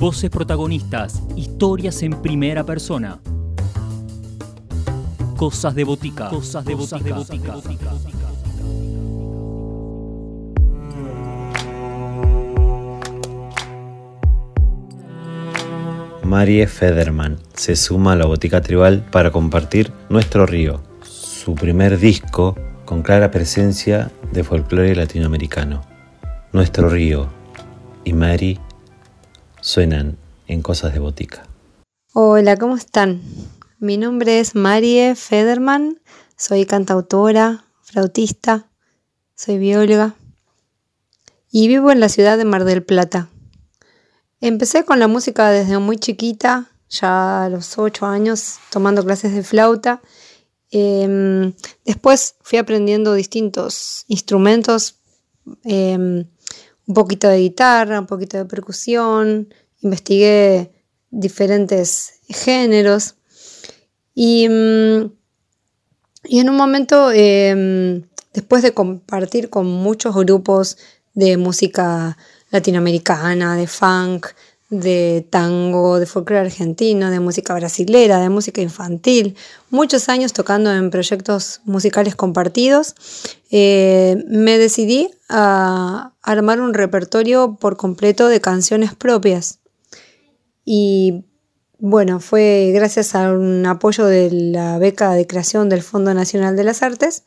Voces protagonistas, historias en primera persona. Cosas de botica. Cosas de botica. Marie Federman se suma a la botica tribal para compartir Nuestro Río, su primer disco con clara presencia de folclore latinoamericano. Nuestro Río y Mary suenan en Cosas de Botica. Hola, ¿cómo están? Mi nombre es Marie Federman, soy cantautora, flautista, soy bióloga y vivo en la ciudad de Mar del Plata. Empecé con la música desde muy chiquita, ya a los 8 años, tomando clases de flauta. Em, después fui aprendiendo distintos instrumentos, em, un poquito de guitarra, un poquito de percusión, investigué diferentes géneros. Y, mm, y en un momento, em, después de compartir con muchos grupos de música latinoamericana, de funk, de tango, de folclore argentino, de música brasilera, de música infantil, muchos años tocando en proyectos musicales compartidos, eh, me decidí a armar un repertorio por completo de canciones propias. Y bueno, fue gracias a un apoyo de la beca de creación del Fondo Nacional de las Artes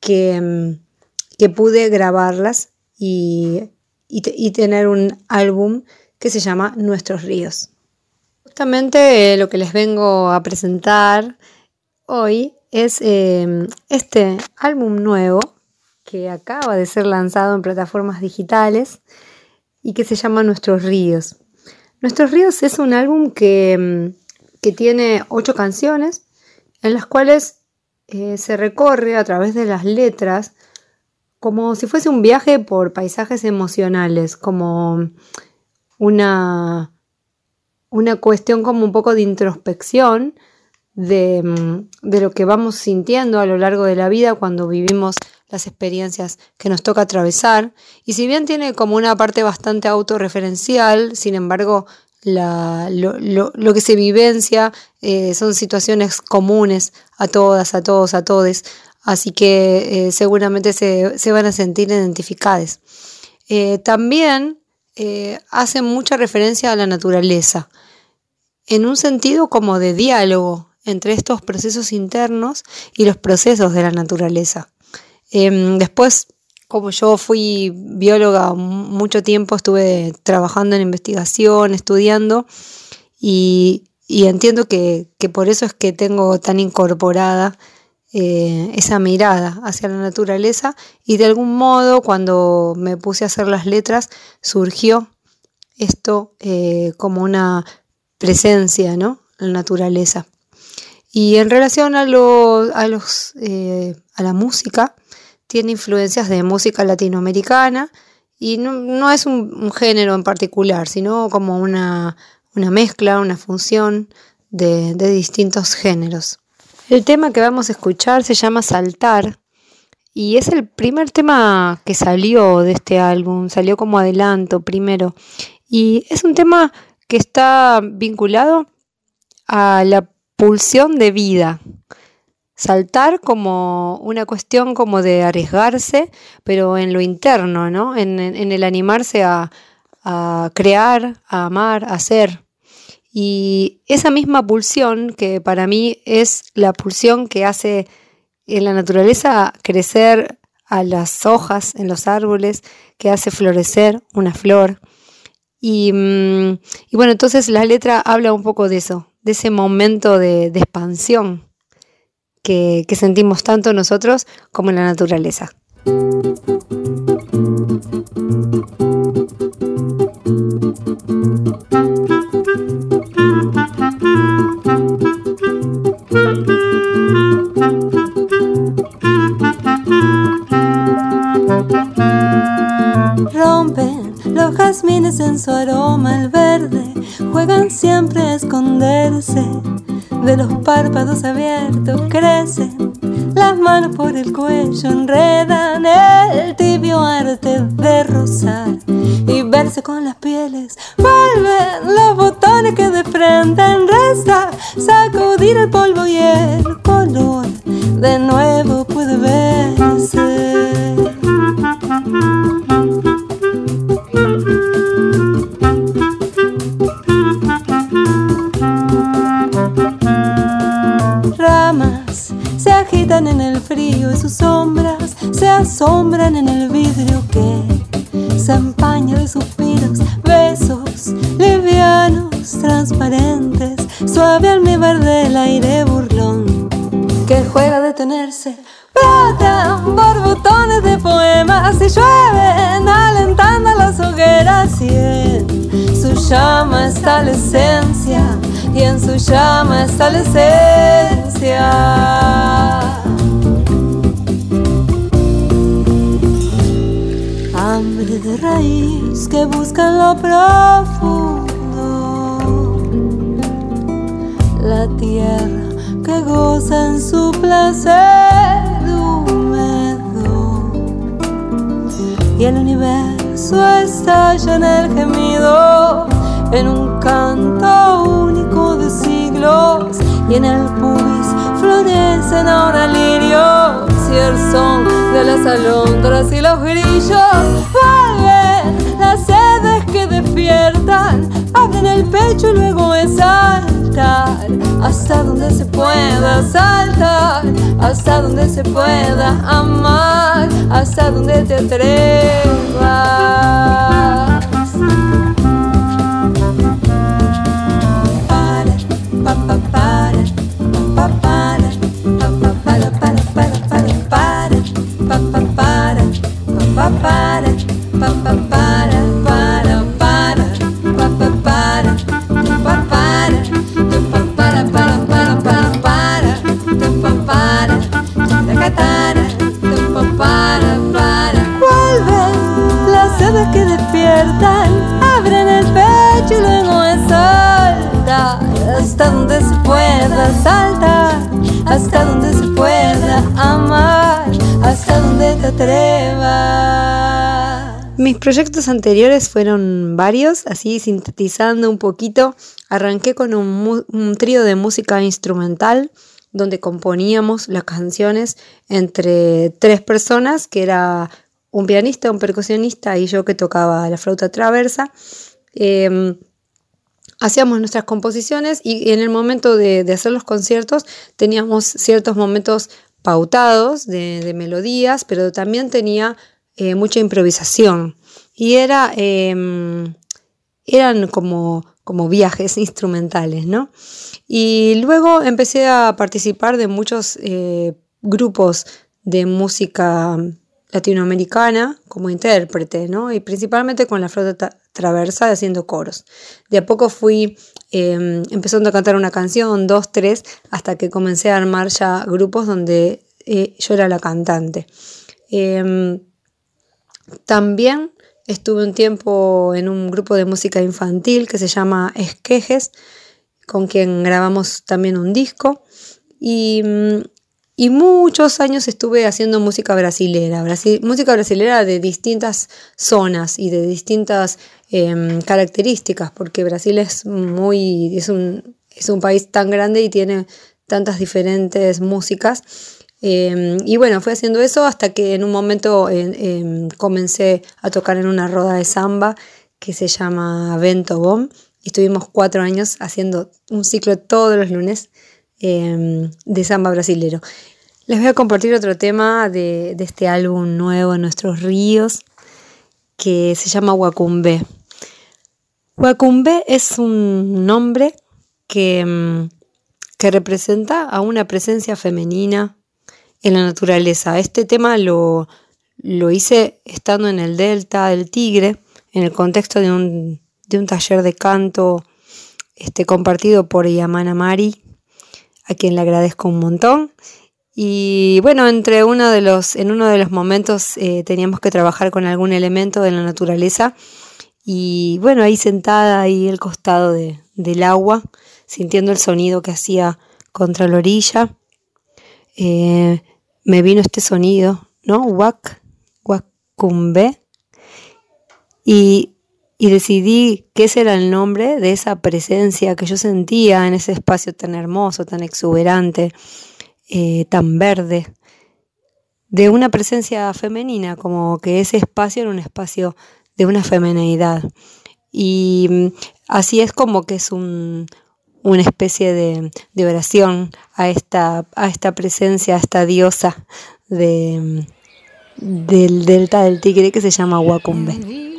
que, que pude grabarlas y, y tener un álbum que se llama Nuestros Ríos. Justamente eh, lo que les vengo a presentar hoy es eh, este álbum nuevo que acaba de ser lanzado en plataformas digitales y que se llama Nuestros Ríos. Nuestros Ríos es un álbum que, mm, tiene ocho canciones en las cuales eh, se recorre a través de las letras como si fuese un viaje por paisajes emocionales, como una, una cuestión como un poco de introspección de, de, lo que vamos sintiendo a lo largo de la vida cuando vivimos las experiencias que nos toca atravesar. Y si bien tiene como una parte bastante autorreferencial, sin embargo, la, lo, lo, que se vivencia eh, son situaciones comunes a todas, a todos, a todes. Así que eh, seguramente se, se, van a sentir identificadas. Eh, también eh, hace mucha referencia a la naturaleza, en un sentido como de diálogo entre estos procesos internos y los procesos de la naturaleza. Em, después, como yo fui bióloga mucho tiempo, estuve trabajando en investigación, estudiando, y, entiendo que, que por eso es que tengo tan incorporada eh, esa mirada hacia la naturaleza y de algún modo cuando me puse a hacer las letras surgió esto eh, como una presencia, ¿no? La naturaleza. Y en relación a, a, los, eh, a la música, tiene influencias de música latinoamericana y no, es un, género en particular, sino como una, mezcla, una función de distintos géneros. El tema que vamos a escuchar se llama Saltar y es el primer tema que salió de este álbum, salió como adelanto primero. Y es un tema que está vinculado a la pulsión de vida. Saltar como una cuestión como de arriesgarse, pero en lo interno, ¿no? En, el animarse a, a crear, a amar, a ser. Y esa misma pulsión, que para mí es la pulsión que hace en la naturaleza crecer a las hojas en los árboles, que hace florecer una flor. Y, mm, bueno, entonces la letra habla un poco de eso, de ese momento de, expansión que, que sentimos tanto nosotros como en la naturaleza. En su aroma el verde, juegan siempre a esconderse. De los párpados abiertos crecen, las manos por el cuello enredan el tibio arte de rozar y verse con las pieles. Vuelven los botones que de frente resta, sacudir el polvo y el color de nuevo puede verse. En el frío y sus sombras se asombran en el vidrio que se empaña de suspiros, besos livianos, transparentes, suave almíbar del aire burlón que juega a detenerse. Platan botones de poemas y llueven alentando las hogueras y en su llama está la esencia y en su llama está la esencia. De raíz que busca lo profundo. La tierra que goza en su placer húmedo. Y el universo estalla en el gemido en un canto único de siglos. Y en el pubis florecen ahora lirios y el son de las alondras y los grillos despiertan abren el pecho y luego es saltar hasta donde se pueda saltar hasta donde se pueda amar hasta donde te atrevas proyectos anteriores fueron varios, así sintetizando un poquito. Arranqué con un, un trío de música instrumental donde componíamos las canciones entre tres personas, que era un pianista, un percusionista y yo que tocaba la flauta traversa. Em, hacíamos nuestras composiciones y en el momento de, hacer los conciertos teníamos ciertos momentos pautados de, de melodías, pero también tenía eh, mucha improvisación. Y era, em, eran como, como viajes instrumentales, ¿no? Y luego empecé a participar de muchos eh, grupos de música latinoamericana como intérprete, ¿no? Y principalmente con la flauta ta- traversa haciendo coros. De a poco fui eh, empezando a cantar una canción, dos, tres, hasta que comencé a armar ya grupos donde eh, yo era la cantante. Em, también estuve un tiempo en un grupo de música infantil que se llama Esquejes, con quien grabamos también un disco. Y, mm, y muchos años estuve haciendo música brasilera, brasi- música brasilera de distintas zonas y de distintas em, características, porque Brasil es muy, es un, es un país tan grande y tiene tantas diferentes músicas. Em, y bueno, fui haciendo eso hasta que en un momento em, comencé a tocar en una roda de samba que se llama Vento Bom. Y estuvimos cuatro años haciendo un ciclo todos los lunes em, de samba brasilero. Les voy a compartir otro tema de, de este álbum nuevo, Nuestros Ríos, que se llama Huacumbe. Huacumbe es un nombre que, que representa a una presencia femenina en la naturaleza. Este tema lo, lo hice estando en el delta del Tigre, en el contexto de un, de un taller de canto este, compartido por Yamana Mari, a quien le agradezco un montón. Y bueno, entre uno de los, en uno de los momentos eh, teníamos que trabajar con algún elemento de la naturaleza. Y bueno, ahí sentada ahí al costado de- del agua, sintiendo el sonido que hacía contra la orilla, eh, me vino este sonido, ¿no? Huac, huacumbe. Y y decidí ese era el nombre de esa presencia que yo sentía en ese espacio tan hermoso, tan exuberante, eh, tan verde, de una presencia femenina, como que ese espacio era un espacio de una femenidad. Y mm, así es como que es una especie de, oración a esta, a esta presencia, a esta diosa de, del delta del tigre que se llama Huacumbe.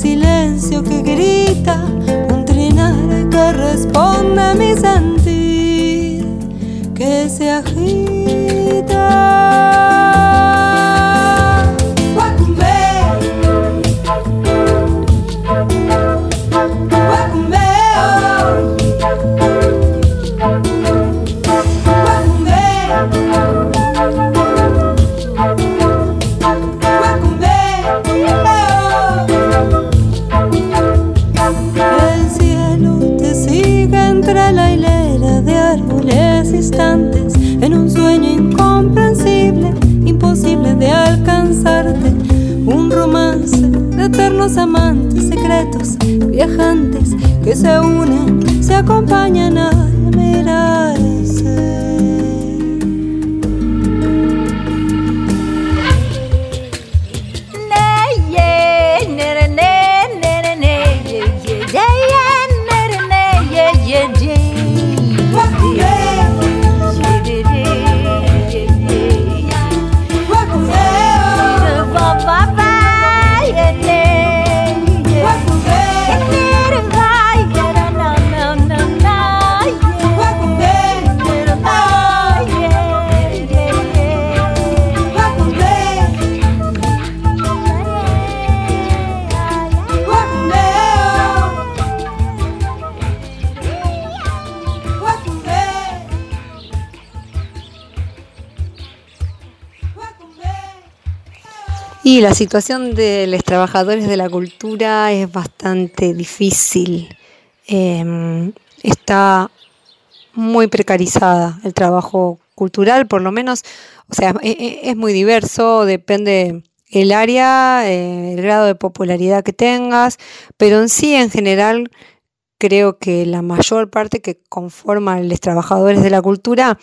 silencio que grita, un trinar que responde a mis anhelos. amantes secretos, viajantes que se unen, se acompañan al mirar. Y la situación de los trabajadores de la cultura es bastante difícil. Em, está muy precarizada el trabajo cultural, por lo menos, o sea, e, e, es, muy diverso, depende el área, eh, el grado de popularidad que tengas, pero en sí, en general, creo que la mayor parte que conforma los trabajadores de la cultura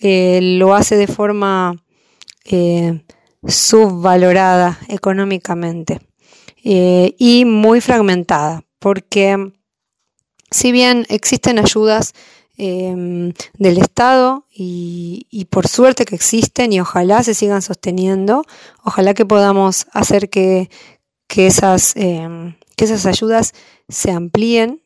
eh, lo hace de forma eh, subvalorada económicamente eh, y muy fragmentada, porque si bien existen ayudas em, del Estado y, por suerte que existen y ojalá se sigan sosteniendo, ojalá que podamos hacer que, esas, em, que esas ayudas se amplíen.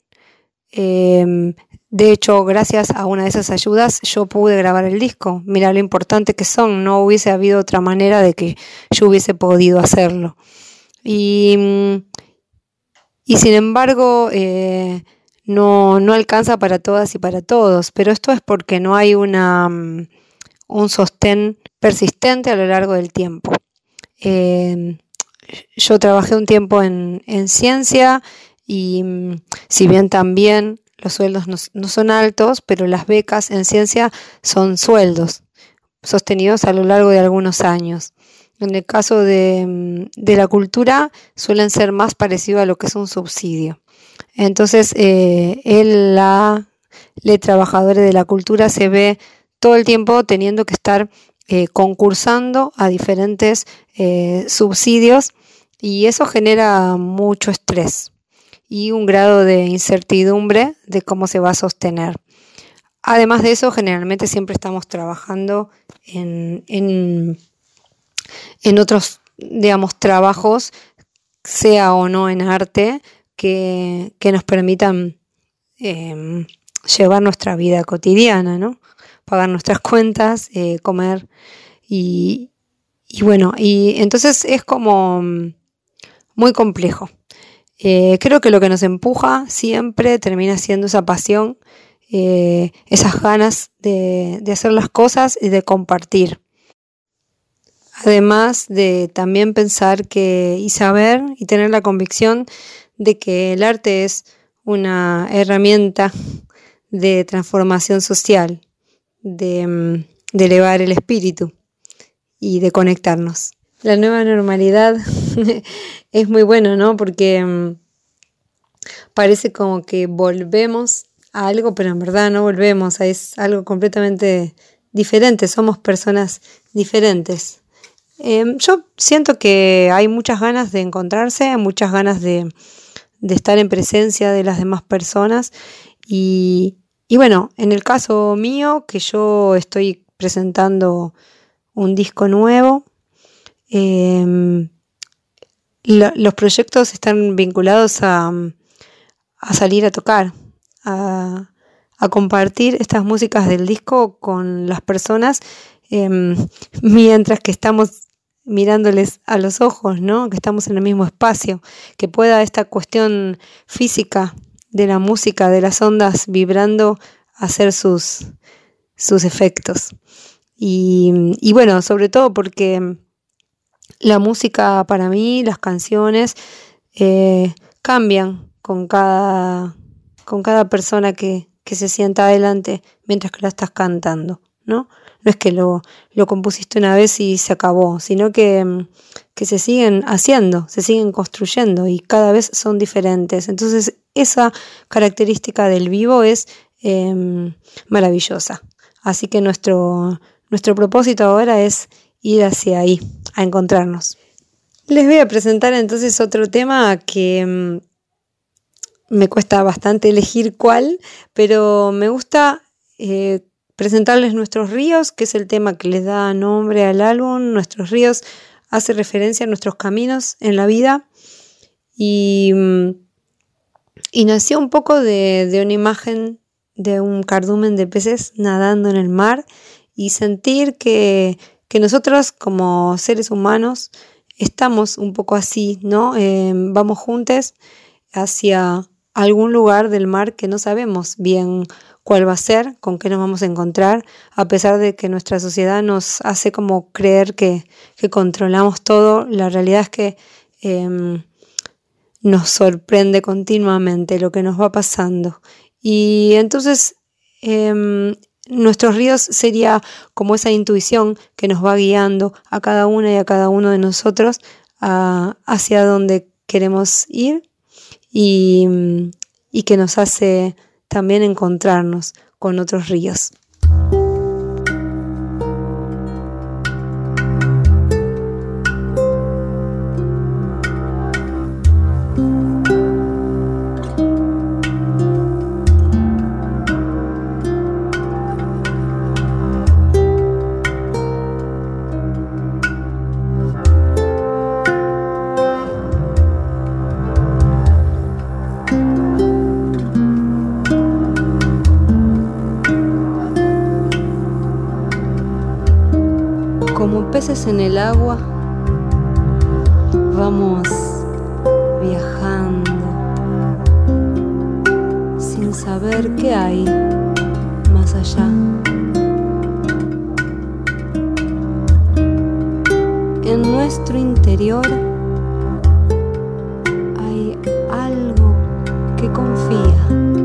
Em, de hecho, gracias a una de esas ayudas yo pude grabar el disco. Mira lo importante que son, no hubiese habido otra manera de que yo hubiese podido hacerlo. Y, sin embargo, eh, no, alcanza para todas y para todos, pero esto es porque no hay una, mm, un sostén persistente a lo largo del tiempo. Eh, yo trabajé un tiempo en, en ciencia y mm, si bien también los sueldos no, son altos, pero las becas en ciencia son sueldos sostenidos a lo largo de algunos años. En el caso de, la cultura suelen ser más parecidos a lo que es un subsidio. Entonces, eh, el, la, trabajadores de la cultura se ve todo el tiempo teniendo que estar eh, concursando a diferentes eh, subsidios y eso genera mucho estrés y un grado de incertidumbre de cómo se va a sostener. Además de eso, generalmente siempre estamos trabajando en, en, otros, digamos, trabajos, sea o no en arte, que, nos permitan em, llevar nuestra vida cotidiana, ¿no? Pagar nuestras cuentas, eh, comer y, y bueno, y entonces es como muy complejo. Eh, creo que lo que nos empuja siempre termina siendo esa pasión, eh, esas ganas de, hacer las cosas y de compartir. Además de también pensar que y saber y tener la convicción de que el arte es una herramienta de transformación social, de, mm, de elevar el espíritu y de conectarnos. La nueva normalidad es muy bueno, ¿no? Porque mm, parece como que volvemos a algo, pero en verdad no volvemos, es algo completamente diferente, somos personas diferentes. Em, yo siento que hay muchas ganas de encontrarse, muchas ganas de, estar en presencia de las demás personas y, y bueno, en el caso mío, que yo estoy presentando un disco nuevo, eh, los proyectos están vinculados a, salir a tocar, a, compartir estas músicas del disco con las personas em, mientras que estamos mirándoles a los ojos, ¿no? que estamos en el mismo espacio, que pueda esta cuestión física de la música, de las ondas vibrando, hacer sus, efectos. Y bueno, sobre todo porque la música para mí, las canciones, eh, cambian con cada, con cada persona que, se sienta adelante mientras que la estás cantando, ¿no? No es que lo, lo compusiste una vez y se acabó, sino que, que, se siguen haciendo, se siguen construyendo y cada vez son diferentes. Entonces, esa característica del vivo es em, maravillosa. Así que nuestro, nuestro propósito ahora es ir hacia ahí, a encontrarnos. Les voy a presentar entonces otro tema que mm, me cuesta bastante elegir cuál, pero me gusta eh, presentarles Nuestros Ríos, que es el tema que les da nombre al álbum. Nuestros Ríos hace referencia a nuestros caminos en la vida y, mm, y nació un poco de, de una imagen de un cardumen de peces nadando en el mar y sentir que que nosotros como seres humanos estamos un poco así, ¿no? Eh, vamos juntos hacia algún lugar del mar que no sabemos bien cuál va a ser, con qué nos vamos a encontrar, a pesar de que nuestra sociedad nos hace como creer que, controlamos todo, la realidad es que em, nos sorprende continuamente lo que nos va pasando. Y entonces em, Nuestros ríos sería como esa intuición que nos va guiando a cada una y a cada uno de nosotros hacia donde queremos ir y, y que nos hace también encontrarnos con otros ríos. En el agua vamos viajando sin saber qué hay más allá. En nuestro interior hay algo que confía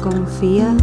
confía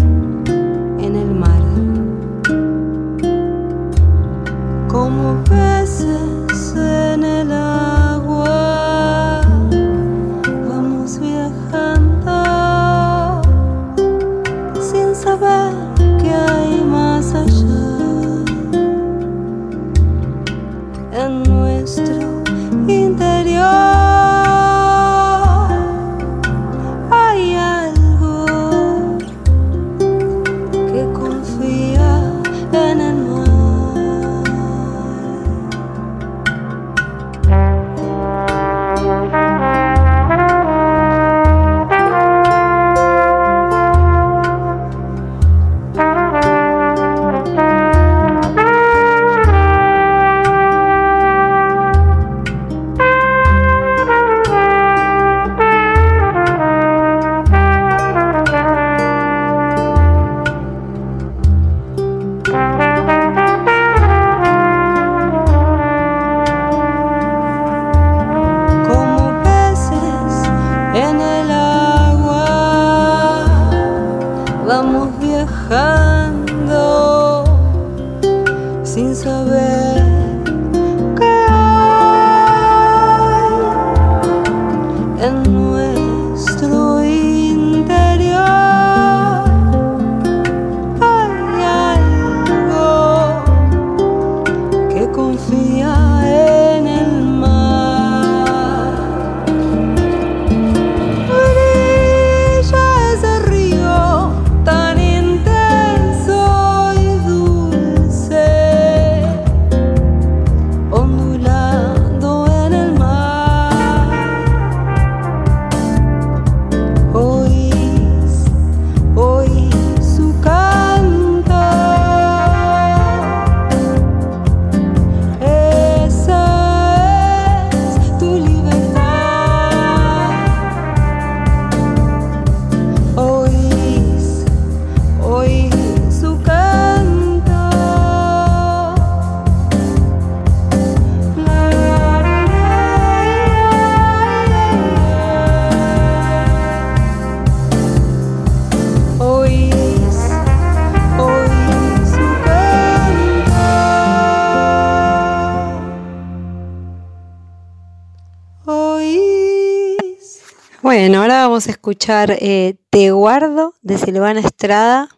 vamos a escuchar eh, Te Guardo de Silvana Estrada.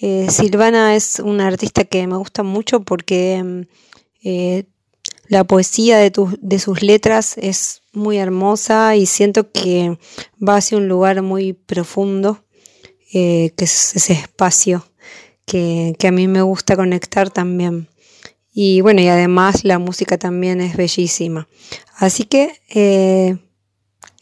Eh, Silvana es una artista que me gusta mucho porque mm, eh, la poesía de, sus letras es muy hermosa y siento que va hacia un lugar muy profundo, que es ese espacio que, a mí me gusta conectar también. Y bueno, y además la música también es bellísima. Así que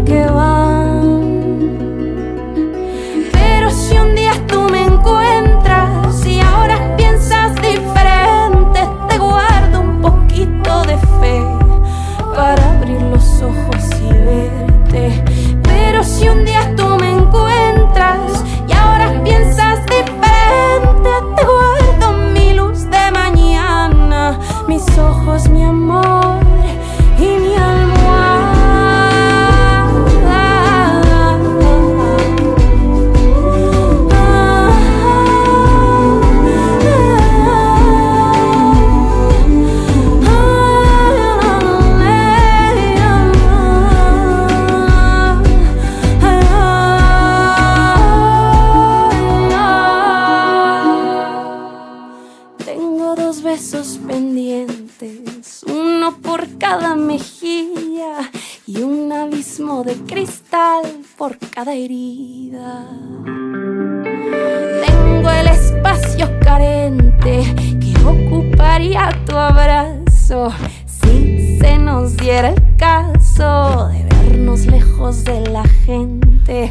de van. Pero si un día tú me encuentras y ahora piensas diferente, te guardo un poquito de fe para abrir los ojos y verte. Pero si un día tú si se nos diera el caso de vernos lejos de la gente.